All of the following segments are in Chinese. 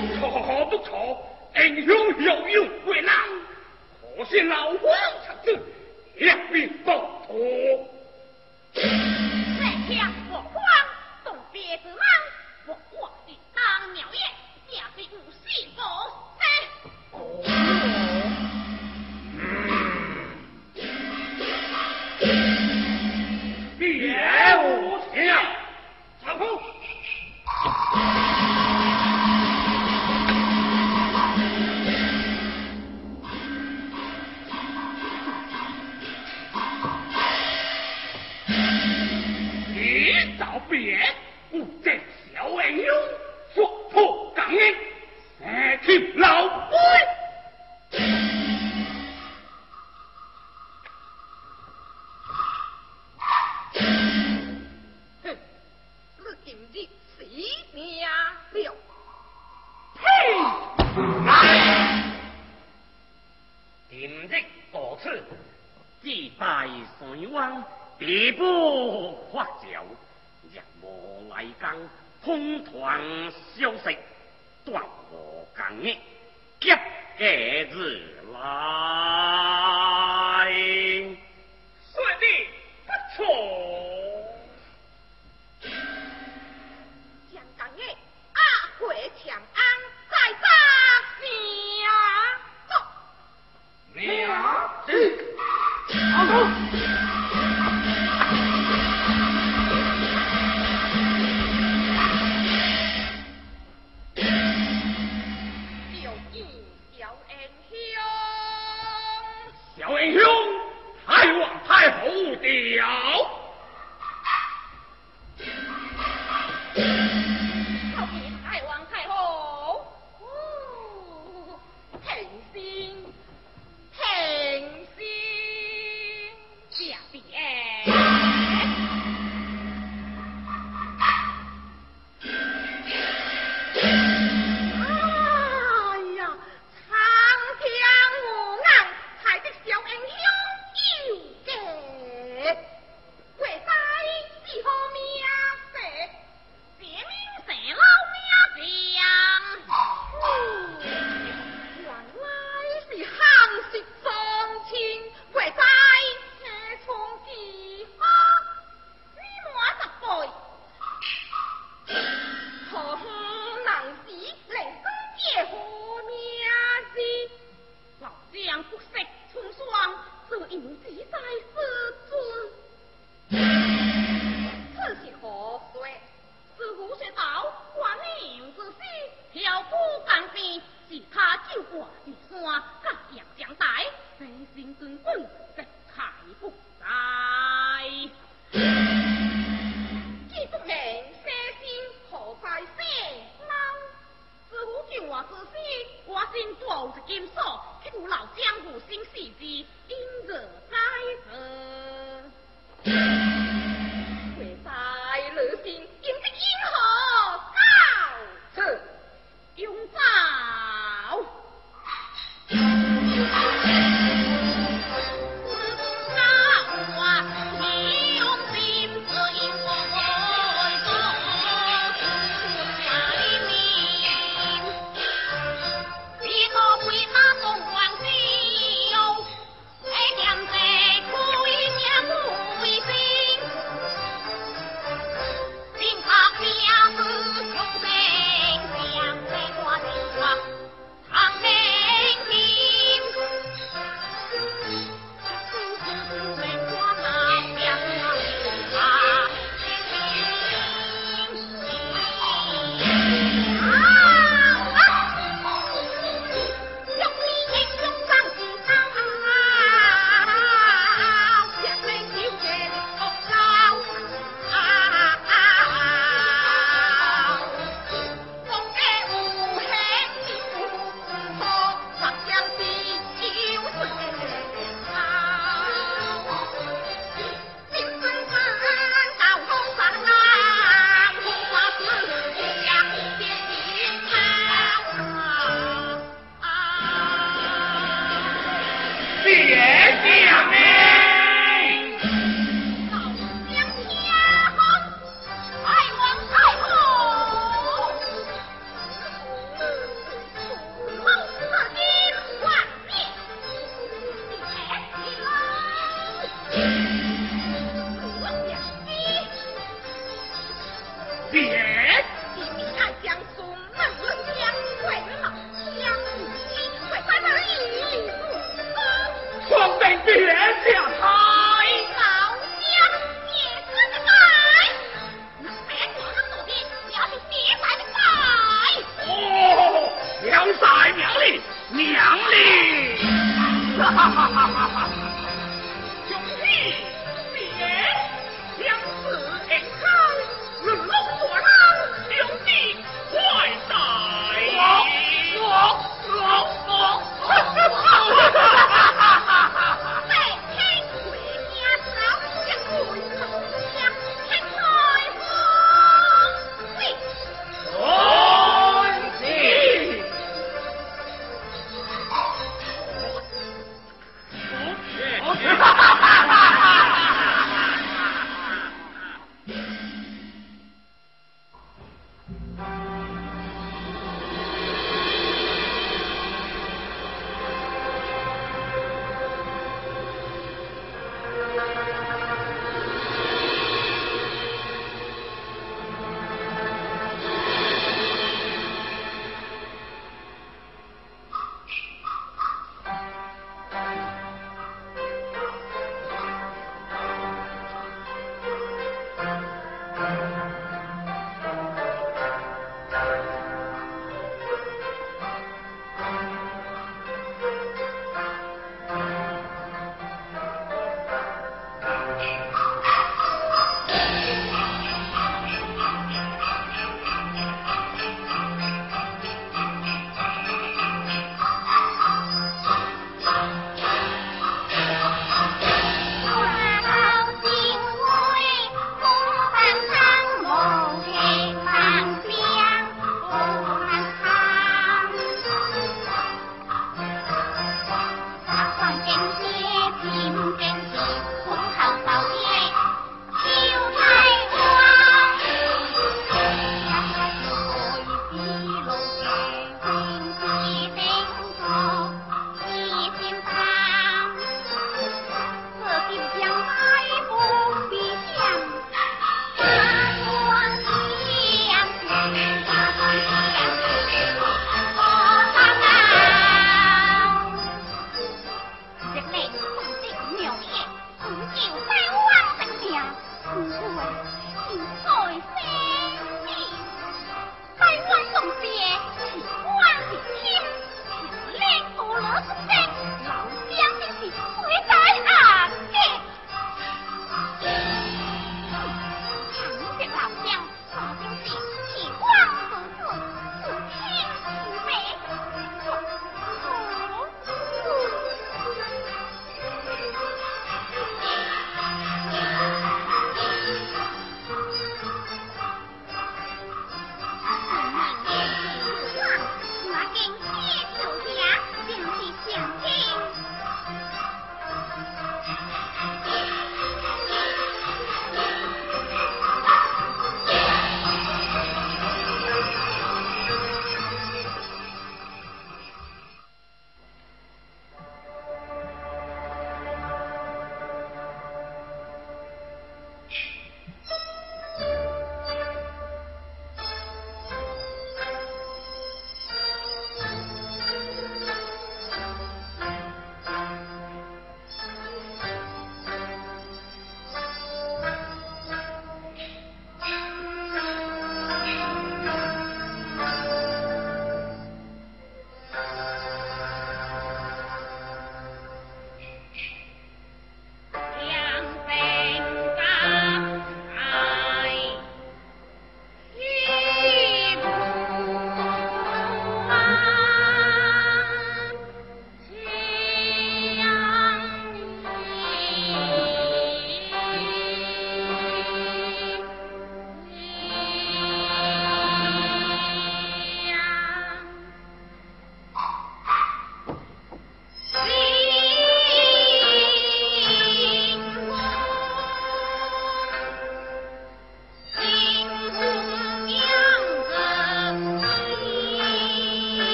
不错不错英雄有用为了可惜老王成正一命不同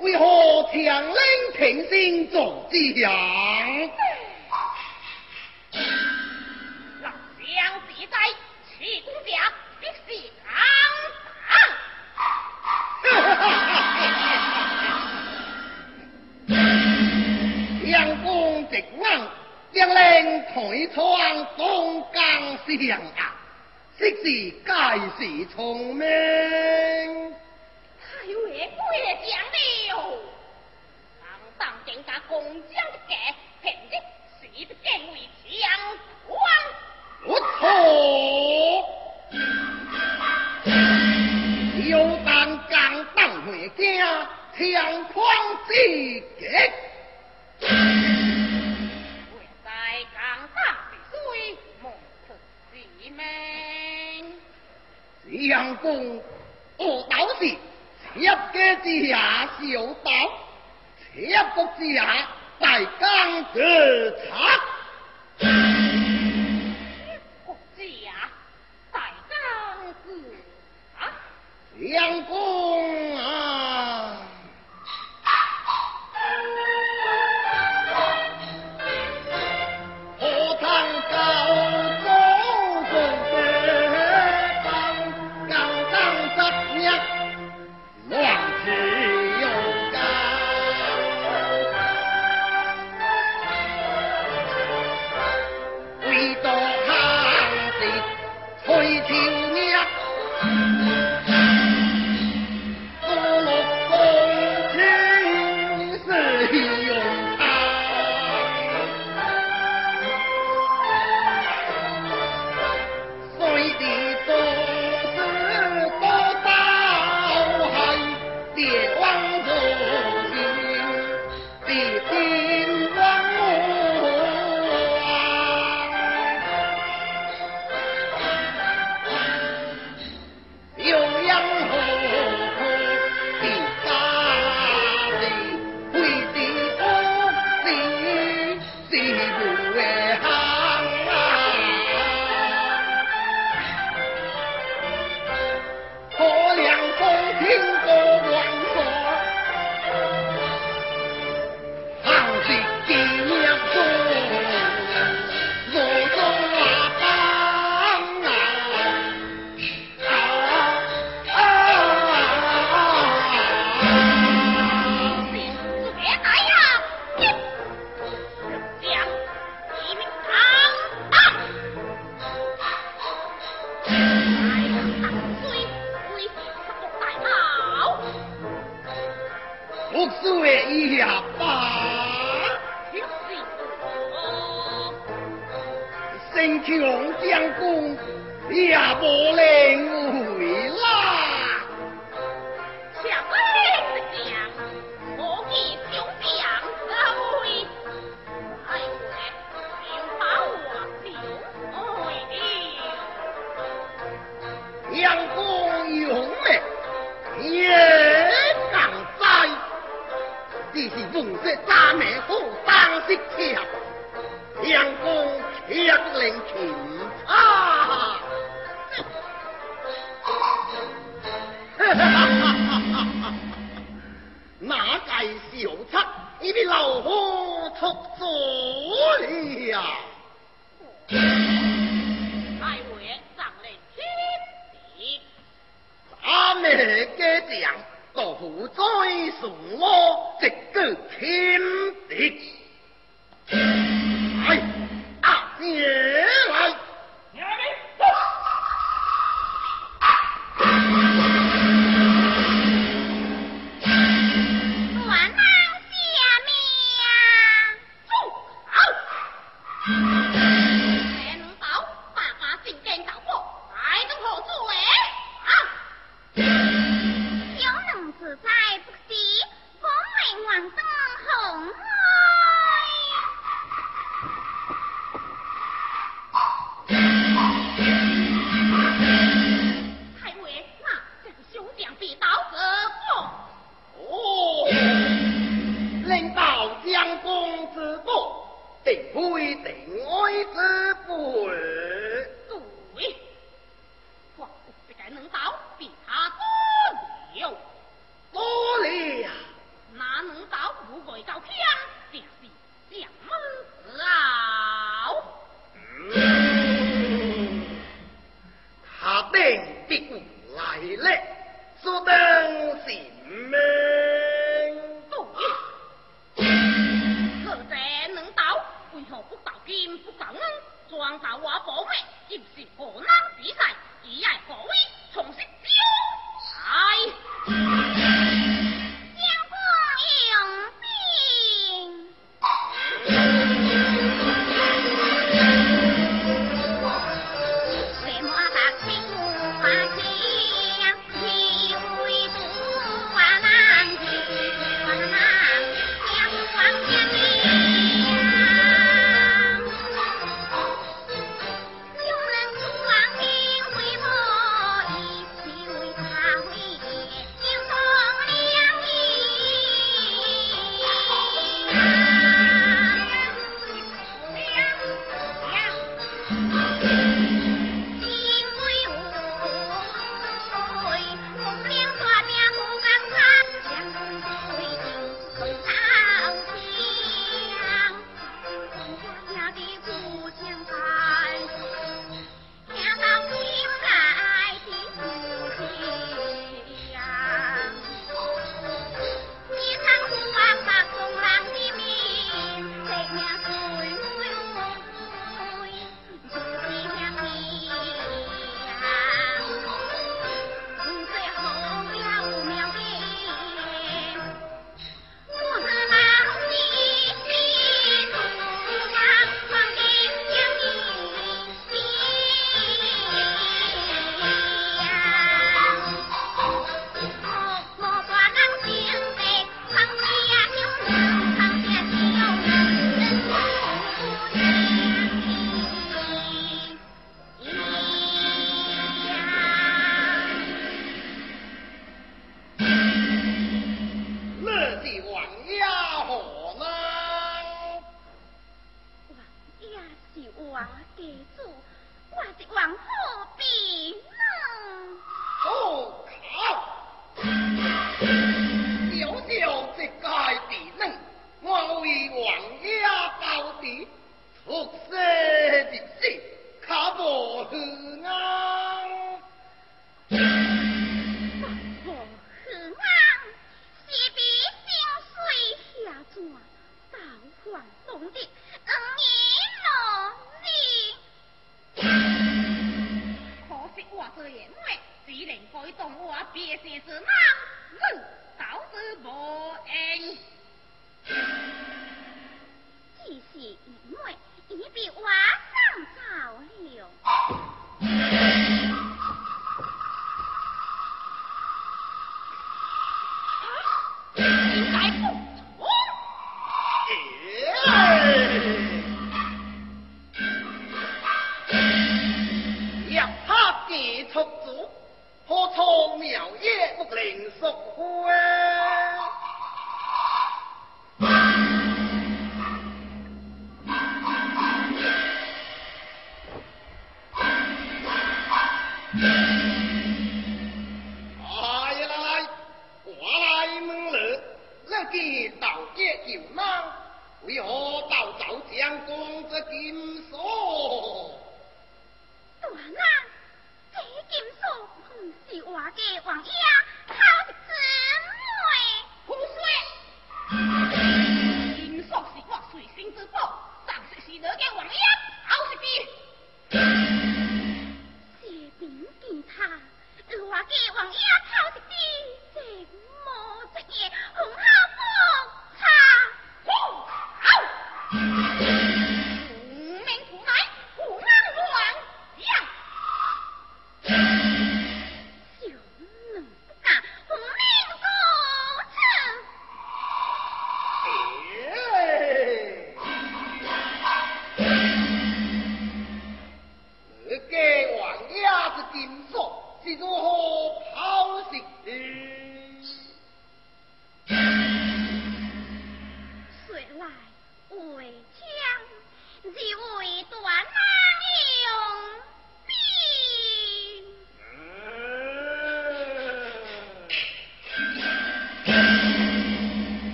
为何强令平心做将？老将自在，齐公家必是江大。阳光直硬，将令台窗东江上啊！昔是皆是聪明。太尉过奖了，当当更加公将的家，平日是不敬畏强光。不错，有当刚当回家，强狂之极。为在江大之水，蒙出之命。相公，我倒是切个之下小刀，一国之下大江得茶。国家大江之啊！相公啊！